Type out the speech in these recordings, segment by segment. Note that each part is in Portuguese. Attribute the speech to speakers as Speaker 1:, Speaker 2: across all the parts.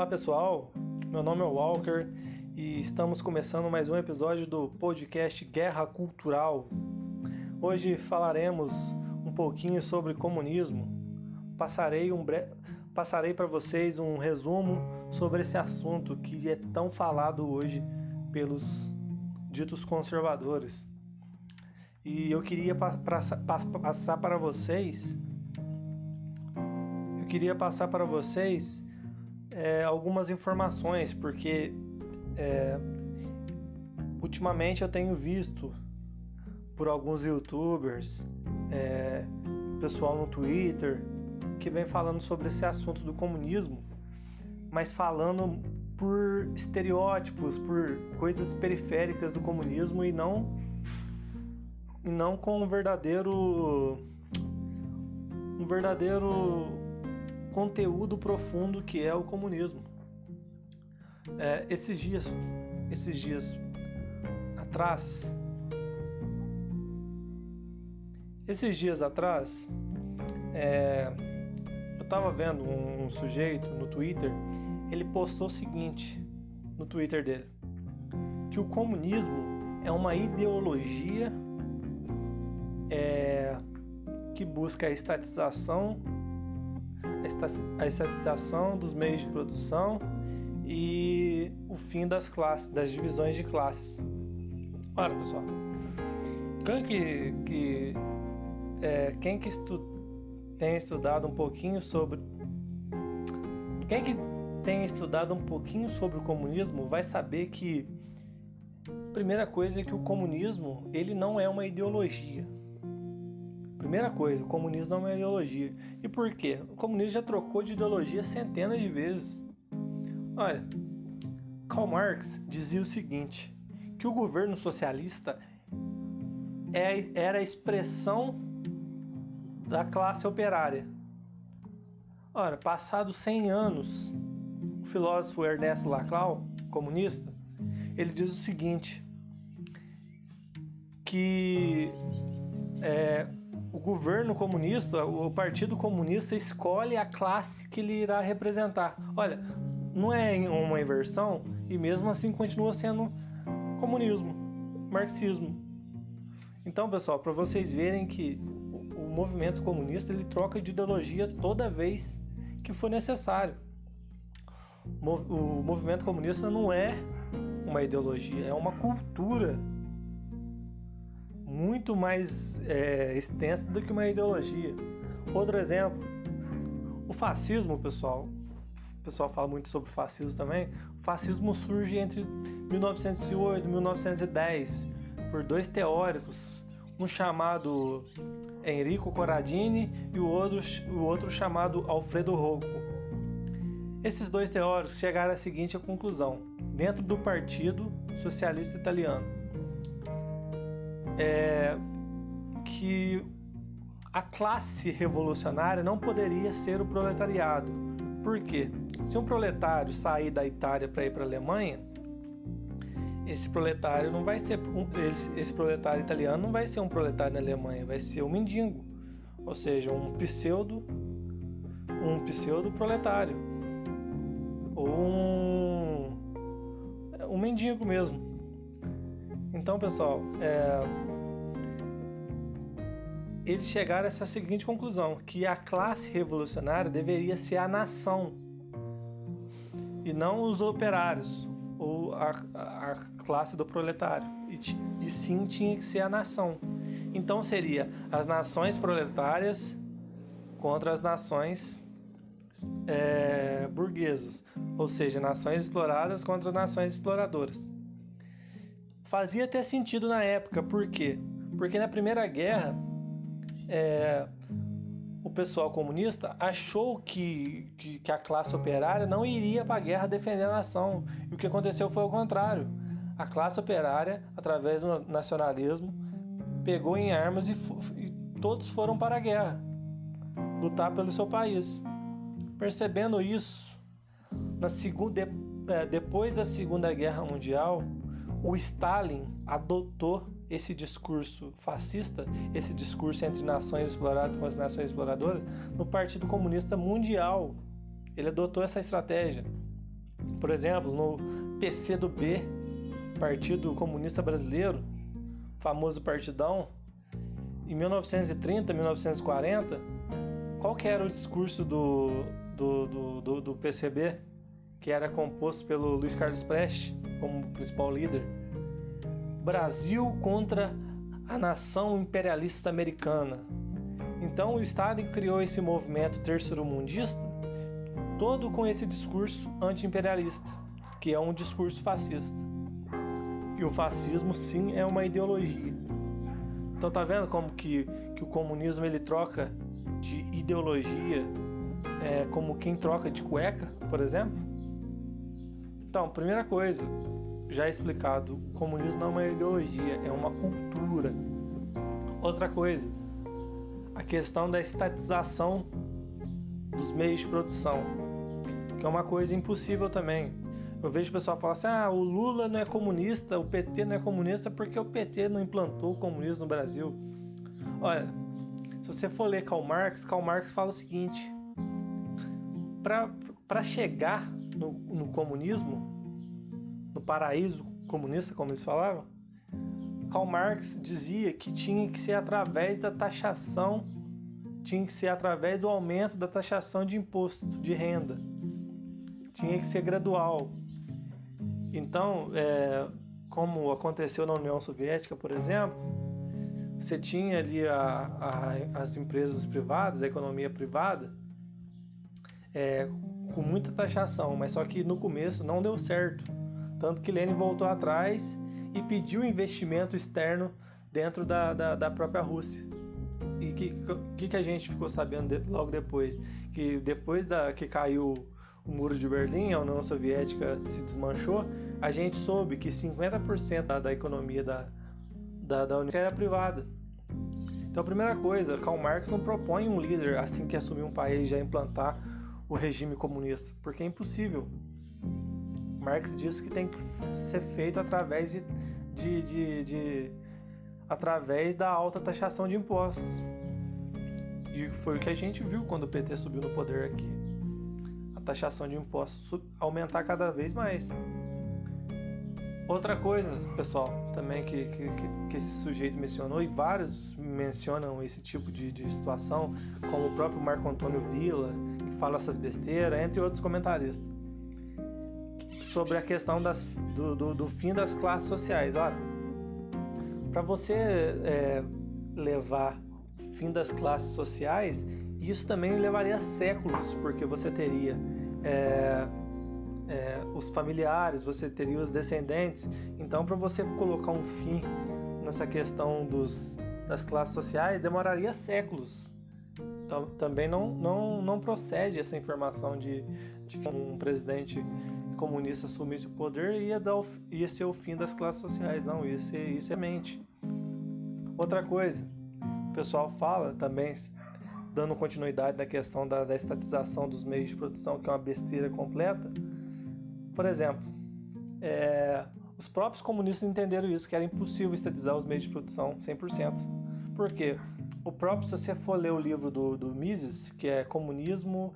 Speaker 1: Olá pessoal, meu nome é Walker e estamos começando mais um episódio do podcast Guerra Cultural. Hoje falaremos um pouquinho sobre comunismo. Passarei, um bre... Passarei para vocês um resumo sobre esse assunto que é tão falado hoje pelos ditos conservadores. E eu queria pa passar para vocês eu queria passar para vocês é, algumas informações, porque é, ultimamente eu tenho visto por alguns youtubers, é, pessoal no Twitter, que vem falando sobre esse assunto do comunismo, mas falando por estereótipos, por coisas periféricas do comunismo e não e não com um verdadeiro um verdadeiro conteúdo profundo que é o comunismo. É, esses dias, esses dias atrás, esses dias atrás, é, eu estava vendo um, um sujeito no Twitter, ele postou o seguinte no Twitter dele, que o comunismo é uma ideologia é, que busca a estatização a estatização dos meios de produção e o fim das classes, das divisões de classes. Olha, pessoal, quem que, que é, quem que estu, tem estudado um pouquinho sobre quem que tem estudado um pouquinho sobre o comunismo vai saber que primeira coisa é que o comunismo ele não é uma ideologia Primeira coisa, o comunismo não é uma ideologia. E por quê? O comunismo já trocou de ideologia centenas de vezes. Olha, Karl Marx dizia o seguinte: que o governo socialista é, era a expressão da classe operária. Ora, passados 100 anos, o filósofo Ernesto Laclau, comunista, ele diz o seguinte: que é, governo comunista, o Partido Comunista escolhe a classe que ele irá representar. Olha, não é uma inversão e mesmo assim continua sendo comunismo, marxismo. Então, pessoal, para vocês verem que o movimento comunista ele troca de ideologia toda vez que for necessário. O movimento comunista não é uma ideologia, é uma cultura muito mais é, extensa do que uma ideologia. Outro exemplo, o fascismo, pessoal. O pessoal fala muito sobre fascismo também. O fascismo surge entre 1908 e 1910 por dois teóricos, um chamado Enrico Corradini e o outro, o outro chamado Alfredo Rocco. Esses dois teóricos chegaram à seguinte conclusão: dentro do Partido Socialista Italiano, é, que a classe revolucionária não poderia ser o proletariado. Por quê? Se um proletário sair da Itália para ir para a Alemanha, esse proletário não vai ser esse, esse, proletário italiano não vai ser um proletário na Alemanha, vai ser um mendigo, ou seja, um pseudo um pseudo proletário ou um um mendigo mesmo. Então, pessoal, é, eles chegaram a essa seguinte conclusão: que a classe revolucionária deveria ser a nação e não os operários ou a, a, classe do proletário, e, e sim tinha que ser a nação. Então seria as nações proletárias contra as nações é, burguesas, ou seja, nações exploradas contra as nações exploradoras. Fazia até sentido na época, por quê? Porque na Primeira Guerra é, o pessoal comunista achou que, que, que, a classe operária não iria para a guerra defender a nação. E o que aconteceu foi o contrário. A classe operária, através do nacionalismo, pegou em armas e, e todos foram para a guerra lutar pelo seu país. Percebendo isso, na segunda, é, depois da Segunda Guerra Mundial, o Stalin adotou esse discurso fascista, esse discurso entre nações exploradas com as nações exploradoras, no Partido Comunista Mundial. Ele adotou essa estratégia. Por exemplo, no PCdoB, Partido Comunista Brasileiro, famoso partidão, em 1930, 1940, qual que era o discurso do, do, do, do, do PCB, que era composto pelo Luiz Carlos Prestes como principal líder? Brasil contra a nação imperialista americana. Então o Estado criou esse movimento terceiro-mundista todo com esse discurso anti-imperialista, que é um discurso fascista. E o fascismo sim é uma ideologia. Então tá vendo como que, que o comunismo ele troca de ideologia é, como quem troca de cueca, por exemplo? Então, primeira coisa, já explicado, o comunismo não é uma ideologia, é uma cultura. Outra coisa, a questão da estatização dos meios de produção, que é uma coisa impossível também. Eu vejo o pessoal falar assim: ah, o Lula não é comunista, o PT não é comunista porque o PT não implantou o comunismo no Brasil. Olha, se você for ler Karl Marx, Karl Marx fala o seguinte: para chegar no, comunismo, no paraíso comunista, como eles falavam, Karl Marx dizia que tinha que ser através da taxação, tinha que ser através do aumento da taxação de imposto de renda, tinha que ser gradual. Então, é, como aconteceu na União Soviética, por exemplo, você tinha ali a, a, as empresas privadas, a economia privada, é, com muita taxação, mas só que no começo não deu certo. Tanto que Lenin voltou atrás e pediu investimento externo dentro da, da, da própria Rússia. E que, que, que a gente ficou sabendo de, logo depois? Que depois da, que caiu o muro de Berlim, a União Soviética se desmanchou, a gente soube que 50% da, da economia da, da, da União era privada. Então, a primeira coisa, Karl Marx não propõe um líder assim que assumir um país já implantar o regime comunista, porque é impossível. Marx diz que tem que ser feito através de, de, de, de através da alta taxação de impostos. E foi o que a gente viu quando o PT subiu no poder aqui. A taxação de impostos aumentar cada vez mais. Outra coisa, pessoal, também que, que, que, esse sujeito mencionou, e vários mencionam esse tipo de, de situação, como o próprio Marco Antônio Villa, fala essas besteiras, entre outros comentaristas, sobre a questão das, do, do, do fim das classes sociais. Olha, para você é, levar fim das classes sociais, isso também levaria séculos, porque você teria. É, é, os familiares, você teria os descendentes. Então, para você colocar um fim nessa questão dos, das classes sociais, demoraria séculos. Também não, não, não procede essa informação de, de que um presidente comunista assumisse o poder ia, dar ia ser o fim das classes sociais. Não, isso, isso é mente. Outra coisa, o pessoal fala também, dando continuidade na questão da, da estatização dos meios de produção, que é uma besteira completa por exemplo, é, os próprios comunistas entenderam isso, que era impossível estatizar os meios de produção 100%. Por quê? O próprio, se você for ler o livro do, do Mises, que é Comunismo,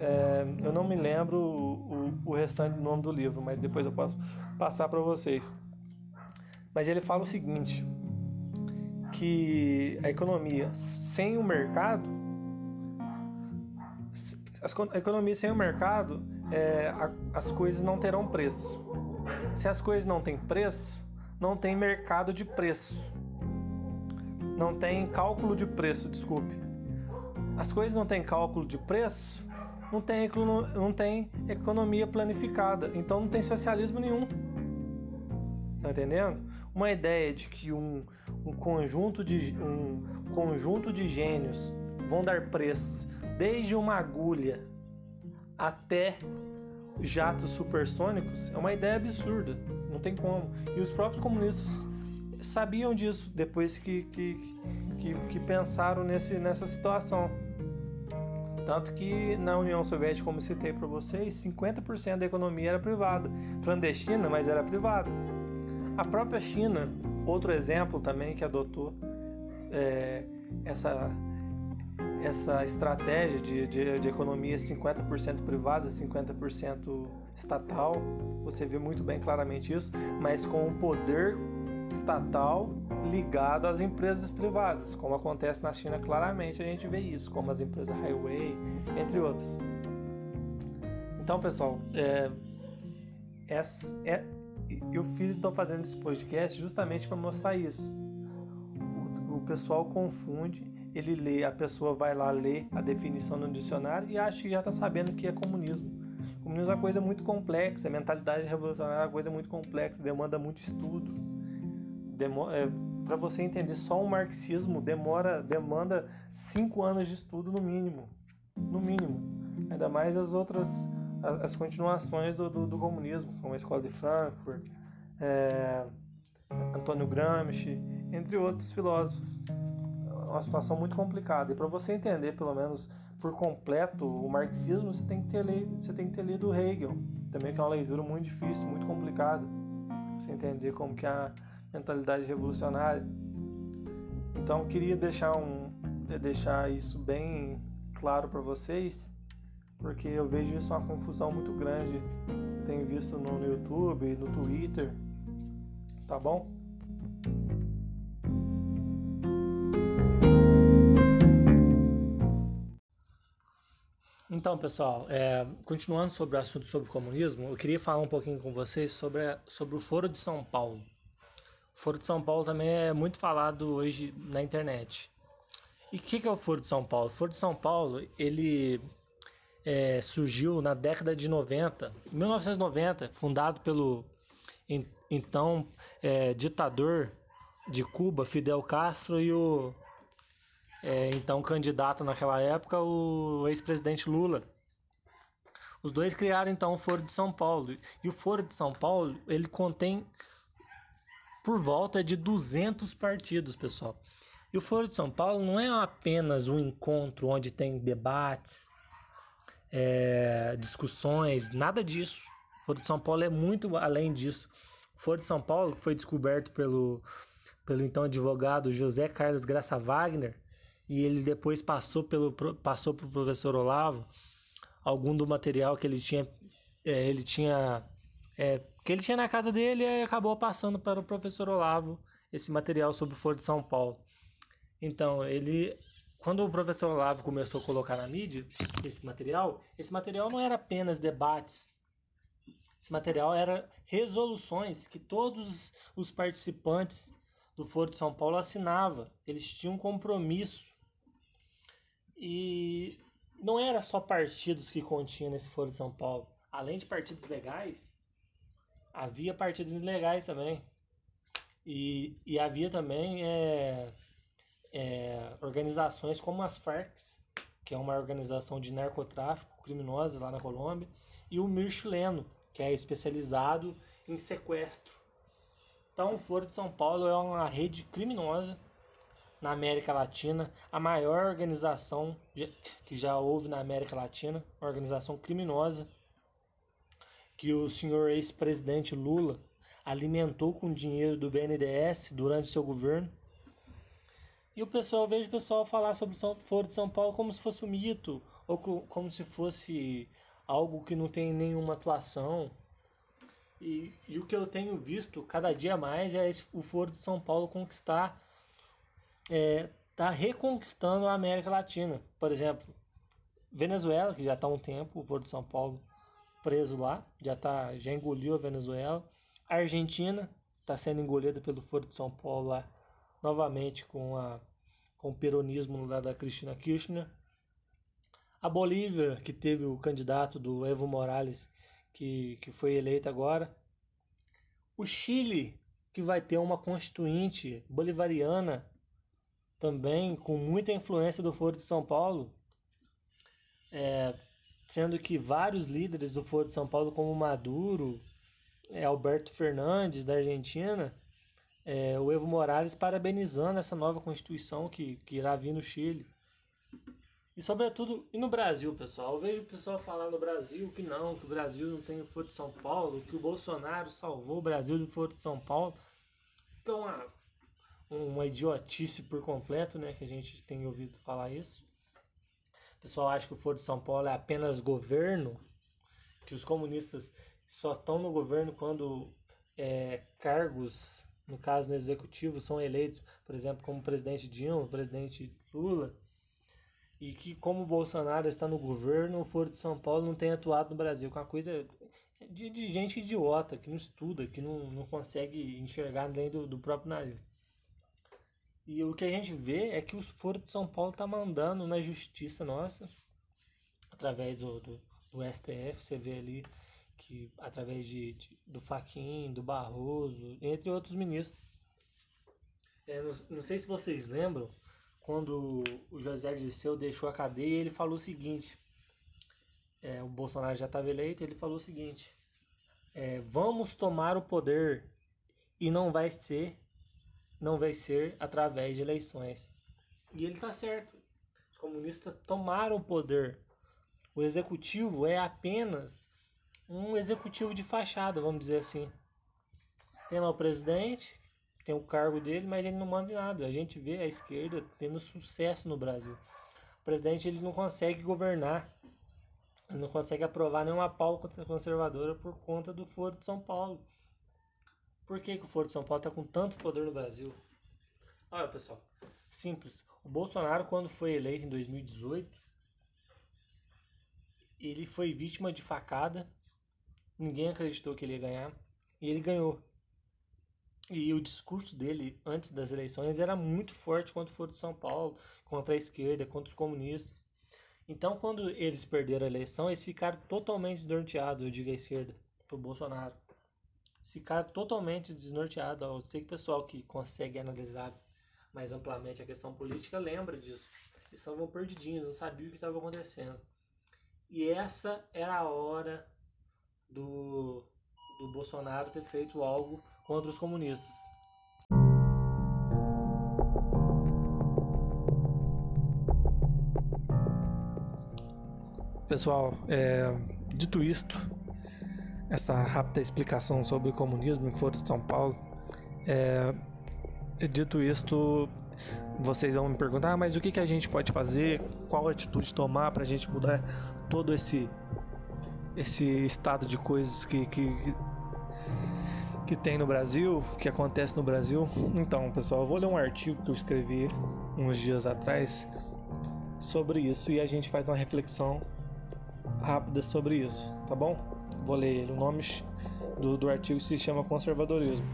Speaker 1: é, eu não me lembro o, o, restante do nome do livro, mas depois eu posso passar para vocês. Mas ele fala o seguinte, que a economia sem o mercado, a economia sem o mercado é, as coisas não terão preço. Se as coisas não têm preço, não tem mercado de preço. Não tem cálculo de preço, desculpe. As coisas não têm cálculo de preço, não tem, não tem economia planificada, então não tem socialismo nenhum. Tá entendendo? Uma ideia de que um, um conjunto de um conjunto de gênios vão dar preços desde uma agulha até jatos supersônicos é uma ideia absurda, não tem como. E os próprios comunistas sabiam disso depois que, que, que, que pensaram nesse, nessa situação. Tanto que na União Soviética, como citei para vocês, 50% da economia era privada, clandestina, mas era privada. A própria China, outro exemplo também que adotou é, essa essa estratégia de, de, de economia 50% privada, 50% estatal. Você vê muito bem claramente isso, mas com o poder estatal ligado às empresas privadas, como acontece na China claramente a gente vê isso, como as empresas Highway, entre outras. Então, pessoal, é, é, eu fiz, estou fazendo esse podcast justamente para mostrar isso. O, o pessoal confunde, ele lê, a pessoa vai lá ler a definição no dicionário e acha que já está sabendo o que é comunismo. Comunismo é uma coisa muito complexa, a mentalidade revolucionária é uma coisa muito complexa, demanda muito estudo. É, para você entender só o marxismo demora demanda cinco anos de estudo no mínimo, no mínimo. Ainda mais as outras as, continuações do, do, do, comunismo, como a Escola de Frankfurt, é, Antônio Gramsci, entre outros filósofos. É uma situação muito complicada. E para você entender, pelo menos por completo, o marxismo, você tem que ter lido, você tem que ter lido Hegel, também que é uma leitura muito difícil, muito complicada. Você entender como que a mentalidade revolucionária. Então, queria deixar um deixar isso bem claro para vocês porque eu vejo isso uma confusão muito grande. Tenho visto no, no YouTube, no Twitter, tá bom? Então, pessoal, é, continuando sobre o assunto sobre o comunismo, eu queria falar um pouquinho com vocês sobre, sobre o Foro de São Paulo. Foro de São Paulo também é muito falado hoje na internet. E o que, que é o Foro de São Paulo? O Foro de São Paulo, ele é, surgiu na década de 90, 1990, fundado pelo então é, ditador de Cuba, Fidel Castro, e o é, então candidato naquela época, o ex-presidente Lula. Os dois criaram então o Foro de São Paulo. E o Foro de São Paulo, ele contém por volta de 200 partidos, pessoal. E o Foro de São Paulo não é apenas um encontro onde tem debates, é, discussões, nada disso. O Foro de São Paulo é muito além disso. O Foro de São Paulo, que foi descoberto pelo, pelo então advogado José Carlos Graça Wagner, e ele depois passou pelo passou para o professor Olavo algum do material que ele tinha é, ele tinha é, que ele tinha na casa dele e acabou passando para o professor Olavo esse material sobre o Foro de São Paulo. Então ele quando o professor Olavo começou a colocar na mídia esse material, esse material não era apenas debates. Esse material era resoluções que todos os participantes do Foro de São Paulo assinavam. Eles tinham um compromisso. E não era só partidos que continha nesse Foro de São Paulo. Além de partidos legais, havia partidos ilegais também. E, e havia também é, é, organizações como as Farc, que é uma organização de narcotráfico criminosa lá na Colômbia, e o MIR chileno, que é especializado em sequestro. Então, o Foro de São Paulo é uma rede criminosa na América Latina, a maior organização que já houve na América Latina, uma organização criminosa que o senhor ex-presidente Lula alimentou com dinheiro do BNDES durante seu governo e o pessoal, vejo o pessoal falar sobre o Foro de São Paulo como se fosse um mito, ou como se fosse algo que não tem nenhuma atuação. E, e o que eu tenho visto cada dia mais é esse, o Foro de São Paulo conquistar, é, tá reconquistando a América Latina. Por exemplo, Venezuela, que já está há um tempo, o Foro de São Paulo preso lá, já, tá, já engoliu a Venezuela. A Argentina está sendo engolida pelo Foro de São Paulo lá novamente com, a, com o peronismo lá da Cristina Kirchner. A Bolívia, que teve o candidato do Evo Morales, que, que foi eleito agora. O Chile, que vai ter uma constituinte bolivariana também, com muita influência do Foro de São Paulo. É, sendo que vários líderes do Foro de São Paulo, como Maduro, é, Alberto Fernandes, da Argentina, é, o Evo Morales parabenizando essa nova Constituição que, que irá vir no Chile. E sobretudo, e no Brasil, pessoal? Eu vejo o pessoal falar no Brasil que não, que o Brasil não tem o Foro de São Paulo, que o Bolsonaro salvou o Brasil do Foro de São Paulo. É uma, uma idiotice por completo, né? Que a gente tem ouvido falar isso. Pessoal acha que o Foro de São Paulo é apenas governo, que os comunistas só estão no governo quando é, cargos, no caso no executivo, são eleitos, por exemplo, como presidente Dilma, presidente Lula, e que como Bolsonaro está no governo, o Foro de São Paulo não tem atuado no Brasil, com é uma coisa de, de, gente idiota, que não estuda, que não, não consegue enxergar além do, do próprio nariz. E o que a gente vê é que o Foro de São Paulo está mandando na justiça nossa, através do, do, do, STF, você vê ali que através de, de do Faquin, do Barroso, entre outros ministros. É, não, não, sei se vocês lembram, quando o José Dirceu deixou a cadeia, ele falou o seguinte, é, o Bolsonaro já estava eleito, ele falou o seguinte, é, vamos tomar o poder e não vai ser não vai ser através de eleições. E ele está certo. Os comunistas tomaram o poder. O executivo é apenas um executivo de fachada, vamos dizer assim. Tem lá o presidente, tem o cargo dele, mas ele não manda em nada. A gente vê a esquerda tendo sucesso no Brasil. O presidente ele não consegue governar, ele não consegue aprovar nenhuma pauta conservadora por conta do Foro de São Paulo. Por que, que o Foro de São Paulo está com tanto poder no Brasil? Olha, pessoal, simples. O Bolsonaro, quando foi eleito em 2018, ele foi vítima de facada. Ninguém acreditou que ele ia ganhar. E ele ganhou. E o discurso dele antes das eleições era muito forte contra o Foro de São Paulo, contra a esquerda, contra os comunistas. Então, quando eles perderam a eleição, eles ficaram totalmente desnorteados, eu digo a esquerda, pro Bolsonaro ficar totalmente desnorteado. Eu sei que o pessoal que consegue analisar mais amplamente a questão política lembra disso. Eles estavam perdidinhos, não sabiam o que estava acontecendo. E essa era a hora do, do Bolsonaro ter feito algo contra os comunistas. Pessoal, é, dito isto, essa rápida explicação sobre o comunismo em Foro de São Paulo. É, dito isto, vocês vão me perguntar, ah, mas o que, que a gente pode fazer? Qual atitude tomar para a gente mudar todo esse esse estado de coisas que, que, que tem no Brasil, que acontece no Brasil? Então, pessoal, eu vou ler um artigo que eu escrevi uns dias atrás sobre isso e a gente faz uma reflexão rápida sobre isso, tá bom? Vou ler ele. O nome do, do artigo se chama Conservadorismo.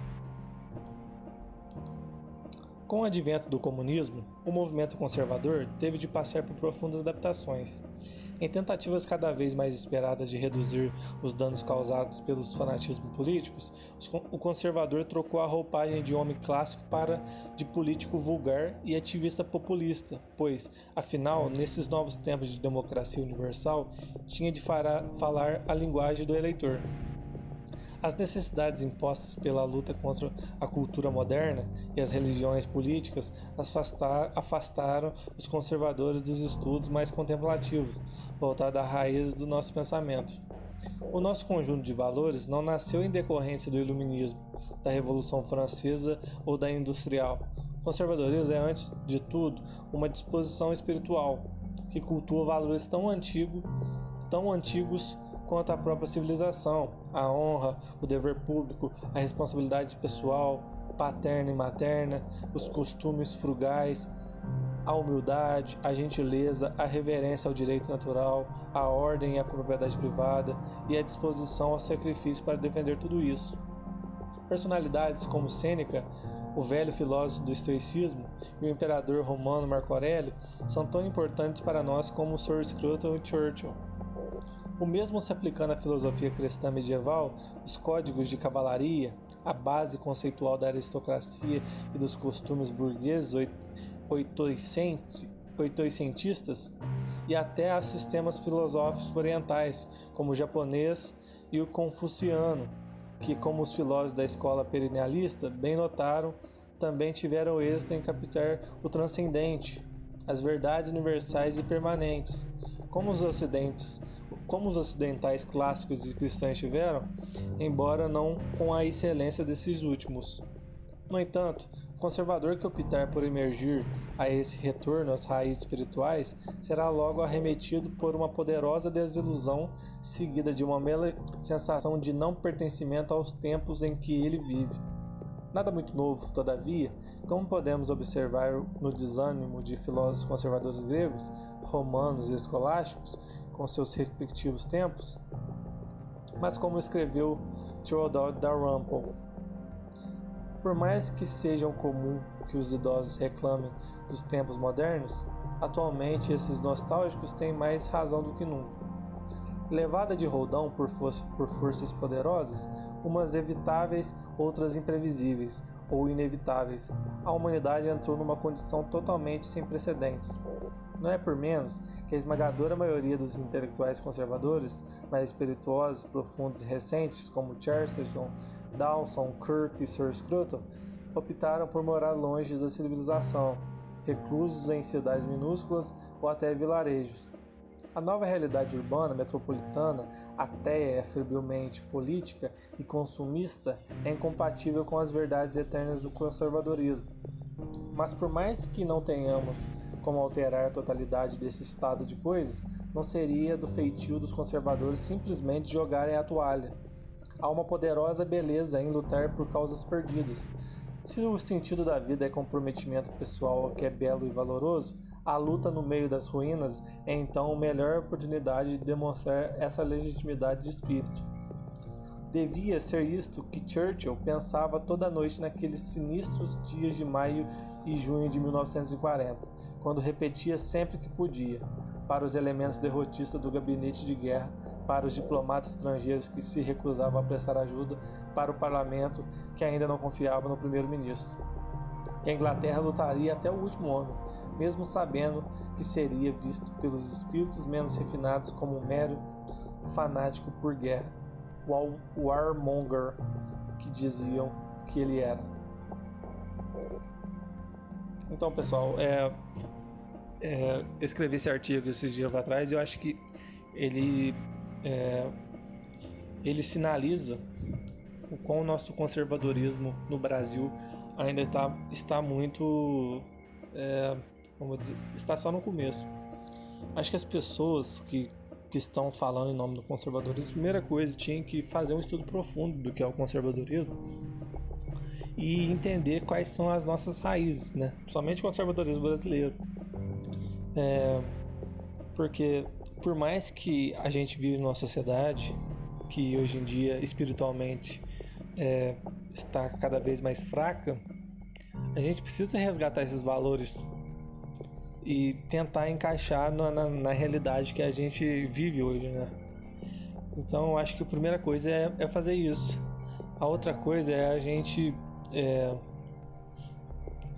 Speaker 1: Com o advento do comunismo, o movimento conservador teve de passar por profundas adaptações. Em tentativas cada vez mais esperadas de reduzir os danos causados pelos fanatismos políticos, o conservador trocou a roupagem de homem clássico para de político vulgar e ativista populista, pois, afinal, nesses novos tempos de democracia universal, tinha de falar a linguagem do eleitor. As necessidades impostas pela luta contra a cultura moderna e as religiões políticas afastaram os conservadores dos estudos mais contemplativos, voltados à raiz do nosso pensamento. O nosso conjunto de valores não nasceu em decorrência do Iluminismo, da Revolução Francesa ou da Industrial. O conservadorismo é, antes de tudo, uma disposição espiritual que cultua valores tão antigos, tão antigos quanto à própria civilização, a honra, o dever público, a responsabilidade pessoal, paterna e materna, os costumes frugais, a humildade, a gentileza, a reverência ao direito natural, a ordem e a propriedade privada e a disposição ao sacrifício para defender tudo isso. Personalidades como Sêneca, o velho filósofo do estoicismo, e o imperador romano Marco Aurélio são tão importantes para nós como Sir Scruton e Churchill. O mesmo se aplicando à filosofia cristã medieval, os códigos de cavalaria, a base conceitual da aristocracia e dos costumes burgueses oitocentistas, e até a sistemas filosóficos orientais, como o japonês e o confuciano, que, como os filósofos da escola perennialista bem notaram, também tiveram êxito em captar o transcendente, as verdades universais e permanentes. Como os como os ocidentais clássicos e cristãos tiveram, embora não com a excelência desses últimos. No entanto, conservador que optar por emergir a esse retorno às raízes espirituais será logo arremetido por uma poderosa desilusão, seguida de uma mera sensação de não pertencimento aos tempos em que ele vive. Nada muito novo, todavia, como podemos observar no desânimo de filósofos conservadores gregos, romanos e escolásticos, com seus respectivos tempos, mas como escreveu Theodore Dalrymple por mais que seja comum que os idosos reclamem dos tempos modernos, atualmente esses nostálgicos têm mais razão do que nunca. Levada de roldão por, por forças poderosas, umas evitáveis, outras imprevisíveis ou inevitáveis, a humanidade entrou numa condição totalmente sem precedentes. Não é por menos que a esmagadora maioria dos intelectuais conservadores, mais espirituosos, profundos e recentes, como Chesterton, Dawson, Kirk e Sir Scruton, optaram por morar longe da civilização, reclusos em cidades minúsculas ou até vilarejos. A nova realidade urbana metropolitana, até é febrilmente política e consumista, é incompatível com as verdades eternas do conservadorismo. Mas por mais que não tenhamos como alterar a totalidade desse estado de coisas, não seria do feitio dos conservadores simplesmente jogarem a toalha. Há uma poderosa beleza em lutar por causas perdidas. Se o sentido da vida é comprometimento pessoal que é belo e valoroso, a luta no meio das ruínas é então a melhor oportunidade de demonstrar essa legitimidade de espírito. Devia ser isto que Churchill pensava toda noite naqueles sinistros dias de maio e junho de 1940 quando repetia sempre que podia, para os elementos derrotistas do gabinete de guerra, para os diplomatas estrangeiros que se recusavam a prestar ajuda, para o parlamento que ainda não confiava no primeiro-ministro. Que a Inglaterra lutaria até o último homem, mesmo sabendo que seria visto pelos espíritos menos refinados como um mero fanático por guerra, o warmonger que diziam que ele era. Então, pessoal, é, é, escrevi esse artigo esses dias atrás e eu acho que ele é, ele sinaliza o quão o nosso conservadorismo no Brasil ainda tá, está muito é, dizer, está só no começo. Acho que as pessoas que, que estão falando em nome do conservadorismo, primeira coisa, tinham que fazer um estudo profundo do que é o conservadorismo e entender quais são as nossas raízes, né? Somente o conservadorismo brasileiro. É, porque por mais que a gente vive numa sociedade que hoje em dia espiritualmente é, está cada vez mais fraca, a gente precisa resgatar esses valores e tentar encaixar na, na, na realidade que a gente vive hoje, né? Então, eu acho que a primeira coisa é, é fazer isso. A outra coisa é a gente, é,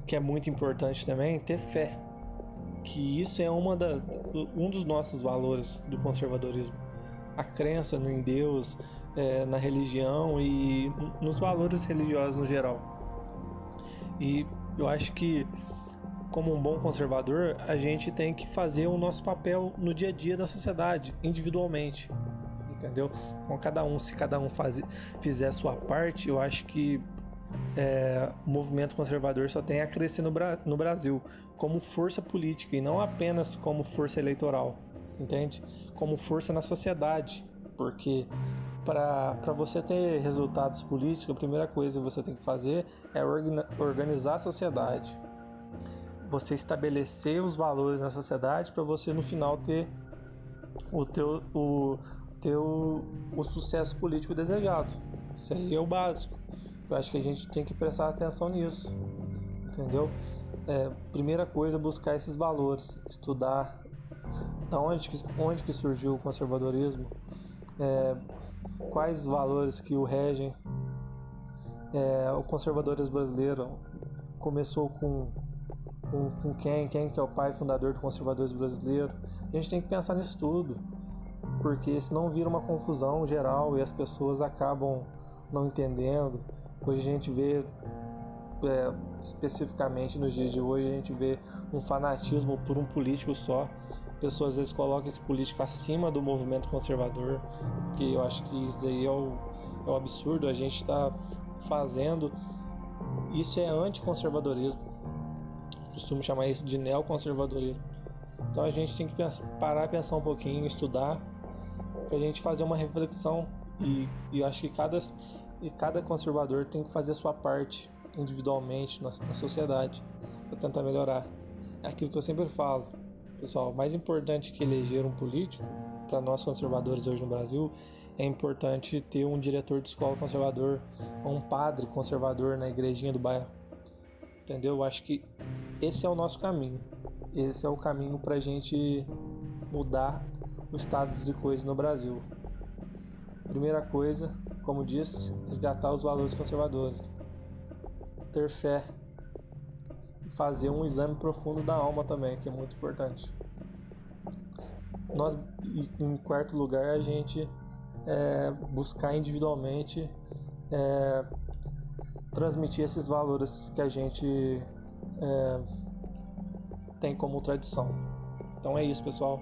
Speaker 1: que é muito importante também, ter fé que isso é uma da, um dos nossos valores do conservadorismo. A crença em Deus, é, na religião e nos valores religiosos no geral. E eu acho que, como um bom conservador, a gente tem que fazer o nosso papel no dia a dia da sociedade, individualmente. Entendeu? Com cada um, se cada um faz, fizer a sua parte, eu acho que é, o movimento conservador só tem a crescer no, no Brasil como força política e não apenas como força eleitoral, entende? Como força na sociedade, porque para você ter resultados políticos, a primeira coisa que você tem que fazer é organizar a sociedade. Você estabelecer os valores na sociedade para você no final ter o teu o teu o sucesso político desejado. Isso aí é o básico. Eu acho que a gente tem que prestar atenção nisso, entendeu? É, primeira coisa, buscar esses valores, estudar da onde que, onde que surgiu o conservadorismo, é, quais os valores que o regem. É, o conservadorismo brasileiro começou com, com, com, quem? Quem que é o pai fundador do conservadorismo brasileiro? A gente tem que pensar nisso tudo, porque senão vira uma confusão geral e as pessoas acabam não entendendo. Hoje a gente vê, é, especificamente nos dias de hoje, a gente vê um fanatismo por um político só. Pessoas às vezes colocam esse político acima do movimento conservador, que eu acho que isso aí é o, é o absurdo. A gente está fazendo Isso é anticonservadorismo. Costumo chamar isso de neoconservadorismo. Então a gente tem que pensar, parar, pensar um pouquinho, estudar, para a gente fazer uma reflexão e, e acho que cada, e cada conservador tem que fazer a sua parte individualmente na, na sociedade para tentar melhorar. É aquilo que eu sempre falo, pessoal. Mais importante que eleger um político para nós conservadores hoje no Brasil é importante ter um diretor de escola conservador, um padre conservador na igrejinha do bairro. Entendeu? Eu acho que esse é o nosso caminho. Esse é o caminho para a gente mudar o status de coisas no Brasil. Primeira coisa, como disse, resgatar os valores conservadores. Ter fé e fazer um exame profundo da alma também, que é muito importante. Nós, em quarto lugar, a gente é, buscar individualmente é, transmitir esses valores que a gente é, tem como tradição. Então é isso, pessoal.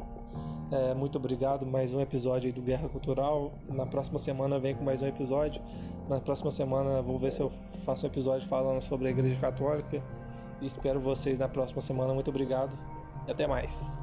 Speaker 1: É, muito obrigado. Mais um episódio do Guerra Cultural. Na próxima semana vem com mais um episódio. Na próxima semana vou ver se eu faço um episódio falando sobre a Igreja Católica. Espero vocês na próxima semana. Muito obrigado e até mais.